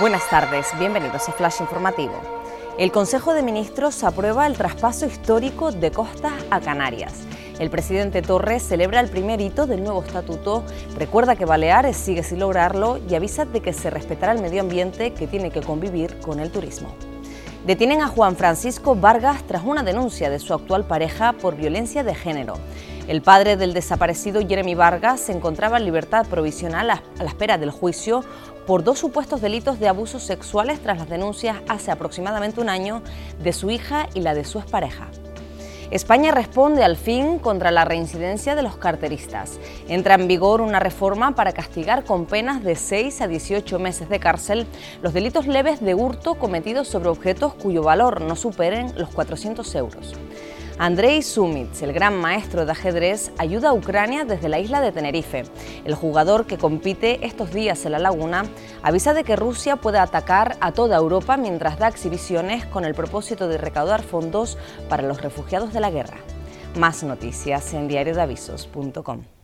Buenas tardes, bienvenidos a Flash Informativo. El Consejo de Ministros aprueba el traspaso histórico de costas a Canarias. El presidente Torres celebra el primer hito del nuevo estatuto, recuerda que Baleares sigue sin lograrlo y avisa de que se respetará el medio ambiente que tiene que convivir con el turismo. Detienen a Juan Francisco Vargas tras una denuncia de su actual pareja por violencia de género. El padre del desaparecido Jeremy Vargas se encontraba en libertad provisional a la espera del juicio por dos supuestos delitos de abusos sexuales tras las denuncias hace aproximadamente un año de su hija y la de su expareja. España responde al fin contra la reincidencia de los carteristas. Entra en vigor una reforma para castigar con penas de 6 a 18 meses de cárcel los delitos leves de hurto cometidos sobre objetos cuyo valor no superen los 400 euros. Andrei Sumitz, el gran maestro de ajedrez, ayuda a Ucrania desde la isla de Tenerife. El jugador que compite estos días en la laguna avisa de que Rusia puede atacar a toda Europa mientras da exhibiciones con el propósito de recaudar fondos para los refugiados de la guerra. Más noticias en diariodavisos.com.